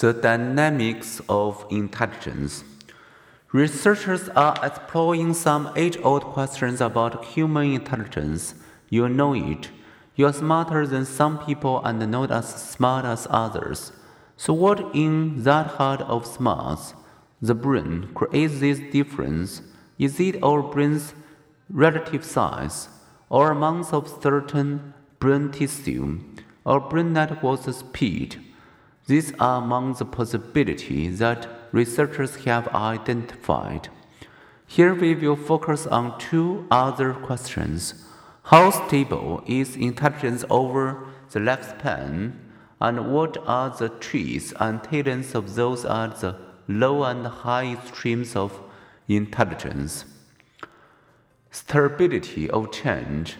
The dynamics of intelligence. Researchers are exploring some age old questions about human intelligence. You know it. You are smarter than some people and not as smart as others. So, what in that heart of smarts, the brain, creates this difference? Is it our brain's relative size, or amounts of certain brain tissue, or brain network's speed? These are among the possibilities that researchers have identified. Here we will focus on two other questions. How stable is intelligence over the lifespan, and what are the traits and talents of those at the low and high extremes of intelligence? Stability of change.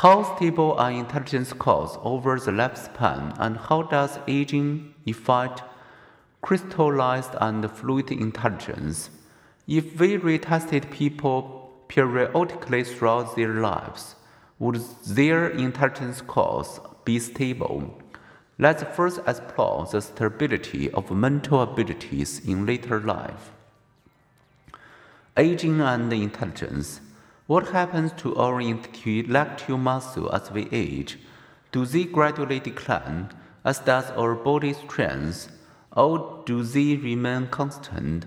How stable are intelligence scores over the lifespan, and how does aging affect crystallized and fluid intelligence? If we retested people periodically throughout their lives, would their intelligence scores be stable? Let's first explore the stability of mental abilities in later life. Aging and intelligence. What happens to our intellectual muscle as we age? Do they gradually decline, as does our body strength, or do they remain constant?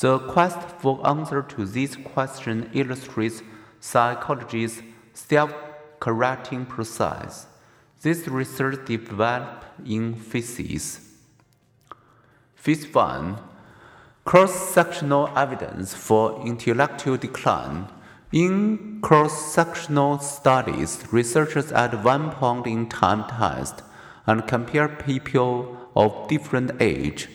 The quest for answer to this question illustrates psychology's self-correcting process. This research developed in physics. Phase 1 Cross-sectional evidence for intellectual decline in cross-sectional studies, researchers at one point in time test and compare people of different age.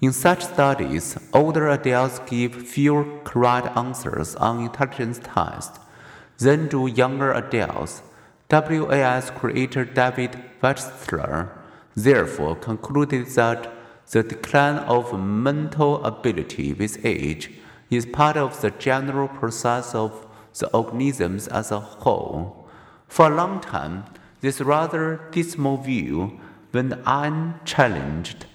In such studies, older adults give fewer correct answers on intelligence tests than do younger adults. WAIS creator David Wechsler therefore concluded that the decline of mental ability with age is part of the general process of the organisms as a whole. For a long time, this rather dismal view went unchallenged.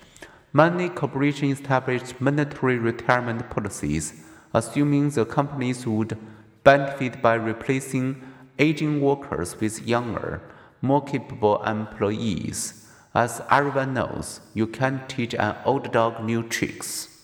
Many corporations established mandatory retirement policies, assuming the companies would benefit by replacing aging workers with younger, more capable employees. As everyone knows, you can't teach an old dog new tricks.